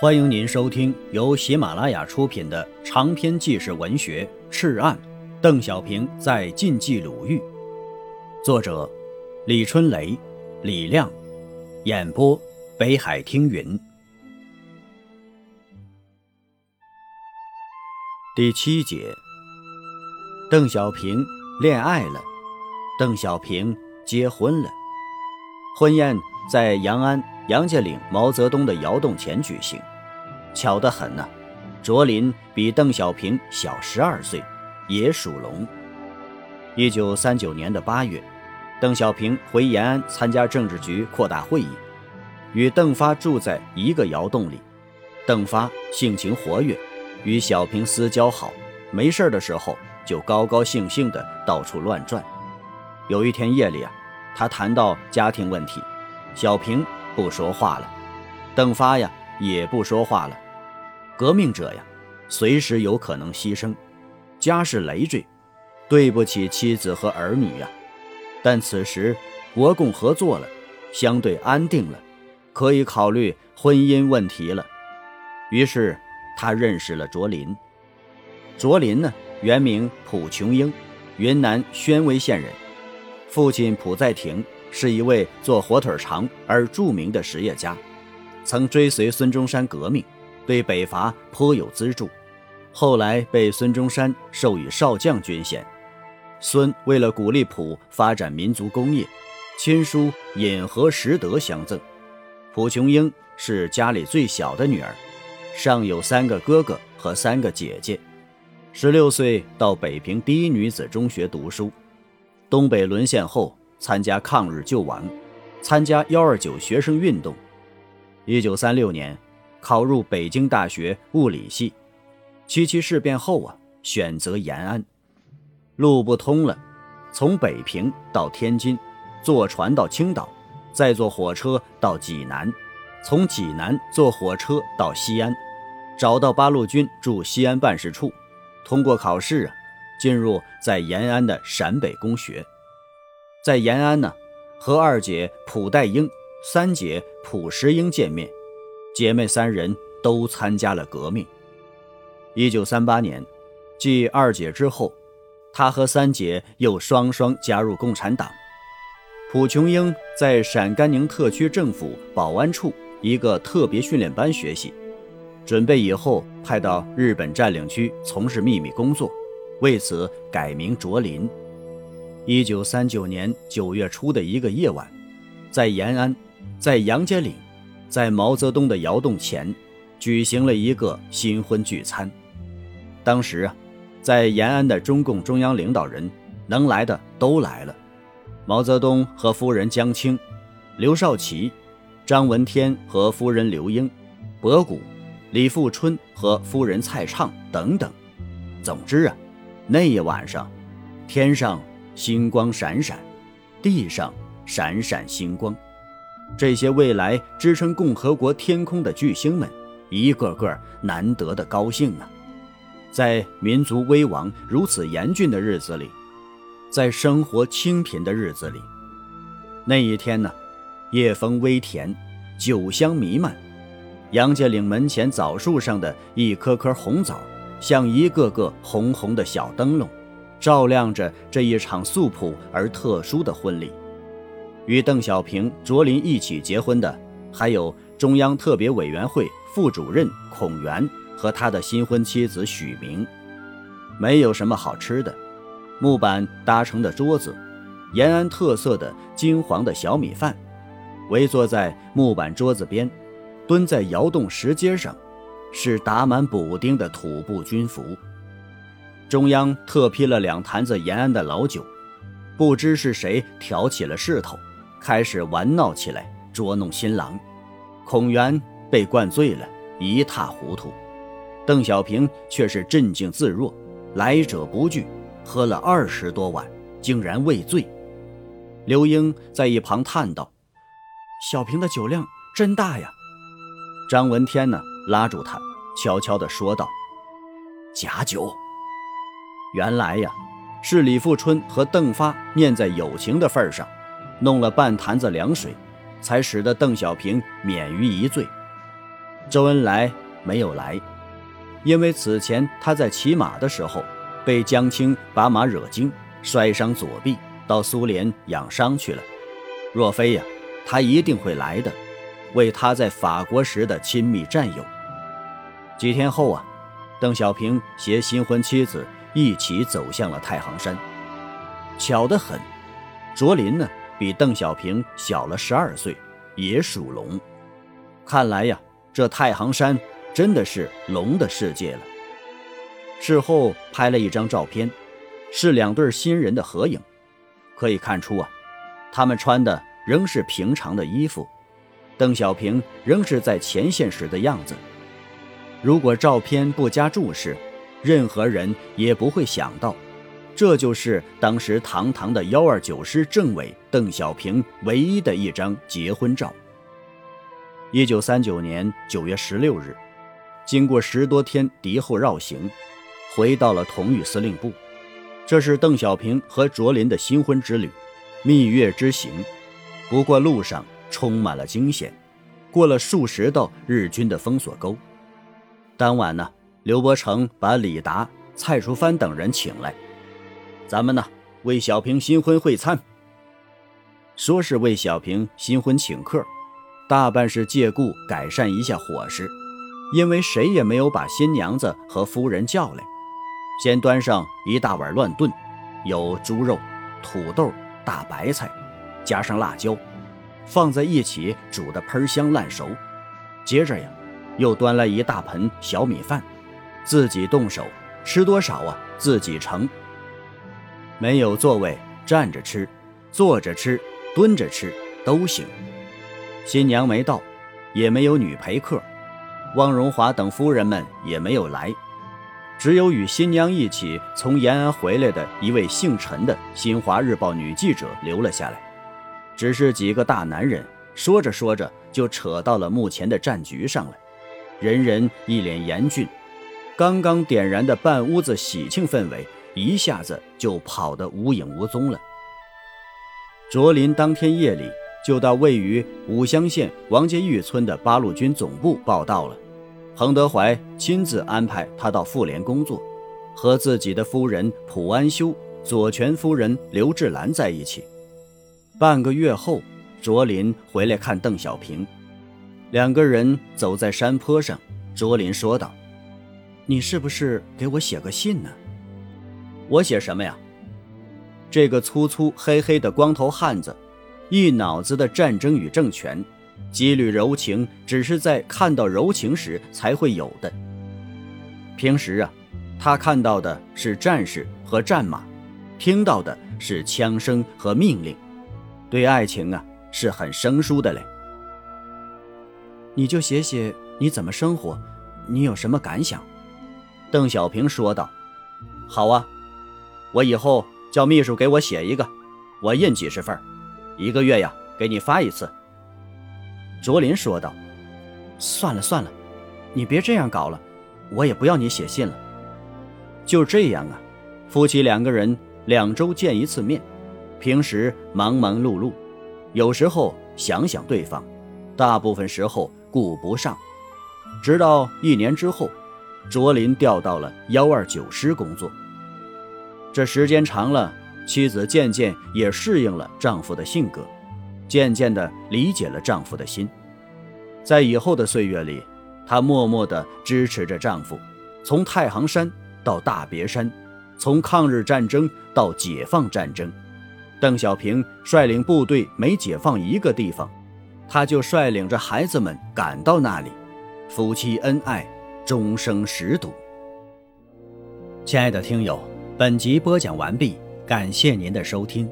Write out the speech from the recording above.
欢迎您收听由喜马拉雅出品的长篇纪实文学《赤案》，邓小平在晋冀鲁豫，作者李春雷、李亮，演播北海听云。第七节，邓小平恋爱了，邓小平结婚了，婚宴在阳安。杨家岭毛泽东的窑洞前举行，巧得很呢。卓林比邓小平小十二岁，也属龙。一九三九年的八月，邓小平回延安参加政治局扩大会议，与邓发住在一个窑洞里。邓发性情活跃，与小平私交好，没事的时候就高高兴兴地到处乱转。有一天夜里啊，他谈到家庭问题，小平。不说话了，邓发呀也不说话了。革命者呀，随时有可能牺牲，家是累赘，对不起妻子和儿女呀。但此时国共合作了，相对安定了，可以考虑婚姻问题了。于是他认识了卓林。卓林呢，原名蒲琼英，云南宣威县人，父亲蒲在庭。是一位做火腿肠而著名的实业家，曾追随孙中山革命，对北伐颇有资助。后来被孙中山授予少将军衔。孙为了鼓励蒲发展民族工业，亲书引河实德相赠。蒲琼英是家里最小的女儿，上有三个哥哥和三个姐姐。十六岁到北平第一女子中学读书。东北沦陷后。参加抗日救亡，参加幺二九学生运动。一九三六年，考入北京大学物理系。七七事变后啊，选择延安。路不通了，从北平到天津，坐船到青岛，再坐火车到济南，从济南坐火车到西安，找到八路军驻西安办事处，通过考试啊，进入在延安的陕北工学。在延安呢，和二姐蒲代英、三姐蒲石英见面，姐妹三人都参加了革命。一九三八年，继二姐之后，她和三姐又双双加入共产党。蒲琼英在陕甘宁特区政府保安处一个特别训练班学习，准备以后派到日本占领区从事秘密工作，为此改名卓林。一九三九年九月初的一个夜晚，在延安，在杨家岭，在毛泽东的窑洞前，举行了一个新婚聚餐。当时啊，在延安的中共中央领导人，能来的都来了。毛泽东和夫人江青，刘少奇，张闻天和夫人刘英，博古，李富春和夫人蔡畅等等。总之啊，那一晚上，天上。星光闪闪，地上闪闪星光，这些未来支撑共和国天空的巨星们，一个个难得的高兴啊！在民族危亡如此严峻的日子里，在生活清贫的日子里，那一天呢，夜风微甜，酒香弥漫，杨家岭门前枣树上的一颗颗红枣，像一个个红红的小灯笼。照亮着这一场素朴而特殊的婚礼。与邓小平、卓林一起结婚的，还有中央特别委员会副主任孔元和他的新婚妻子许明。没有什么好吃的，木板搭成的桌子，延安特色的金黄的小米饭，围坐在木板桌子边，蹲在窑洞石阶上，是打满补丁的土布军服。中央特批了两坛子延安的老酒，不知是谁挑起了势头，开始玩闹起来，捉弄新郎。孔元被灌醉了，一塌糊涂；邓小平却是镇静自若，来者不拒，喝了二十多碗，竟然未醉。刘英在一旁叹道：“小平的酒量真大呀。”张闻天呢，拉住他，悄悄地说道：“假酒。”原来呀，是李富春和邓发念在友情的份上，弄了半坛子凉水，才使得邓小平免于一醉。周恩来没有来，因为此前他在骑马的时候被江青把马惹惊，摔伤左臂，到苏联养伤去了。若非呀，他一定会来的，为他在法国时的亲密战友。几天后啊，邓小平携新婚妻子一起走向了太行山。巧得很，卓林呢比邓小平小了十二岁，也属龙。看来呀，这太行山真的是龙的世界了。事后拍了一张照片，是两对新人的合影，可以看出啊，他们穿的仍是平常的衣服，邓小平仍是在前线时的样子。如果照片不加注释，任何人也不会想到。这就是当时堂堂的幺二九师政委邓小平唯一的一张结婚照。一九三九年九月十六日，经过十多天敌后绕行，回到了同玉司令部。这是邓小平和卓林的新婚之旅，蜜月之行。不过路上充满了惊险，过了数十道日军的封锁沟。当晚呢，刘伯承把李达、蔡淑藩等人请来。咱们呢，为小平新婚会餐。说是为小平新婚请客，大半是借故改善一下伙食，因为谁也没有把新娘子和夫人叫来。先端上一大碗乱炖，有猪肉、土豆、大白菜，加上辣椒，放在一起煮的喷香烂熟。接着呀，又端来一大盆小米饭，自己动手，吃多少啊，自己盛。没有座位，站着吃，坐着吃，蹲着吃都行。新娘没到，也没有女陪客，汪荣华等夫人们也没有来，只有与新娘一起从延安回来的一位姓陈的《新华日报》女记者留了下来。只是几个大男人说着说着就扯到了目前的战局上了，人人一脸严峻，刚刚点燃的半屋子喜庆氛围。一下子就跑得无影无踪了。卓林当天夜里就到位于武乡县王家峪村的八路军总部报到了。彭德怀亲自安排他到妇联工作，和自己的夫人蒲安修、左权夫人刘志兰在一起。半个月后，卓林回来看邓小平，两个人走在山坡上。卓林说道：“你是不是给我写个信呢？”我写什么呀？这个粗粗黑黑的光头汉子，一脑子的战争与政权，几缕柔情只是在看到柔情时才会有的。平时啊，他看到的是战士和战马，听到的是枪声和命令，对爱情啊是很生疏的嘞。你就写写你怎么生活，你有什么感想？邓小平说道：“好啊。”我以后叫秘书给我写一个，我印几十份，一个月呀给你发一次。卓林说道：“算了算了，你别这样搞了，我也不要你写信了。”就这样啊，夫妻两个人两周见一次面，平时忙忙碌碌，有时候想想对方，大部分时候顾不上。直到一年之后，卓林调到了幺二九师工作。这时间长了，妻子渐渐也适应了丈夫的性格，渐渐地理解了丈夫的心。在以后的岁月里，她默默地支持着丈夫，从太行山到大别山，从抗日战争到解放战争。邓小平率领部队每解放一个地方，她就率领着孩子们赶到那里，夫妻恩爱，终生十笃。亲爱的听友。本集播讲完毕，感谢您的收听。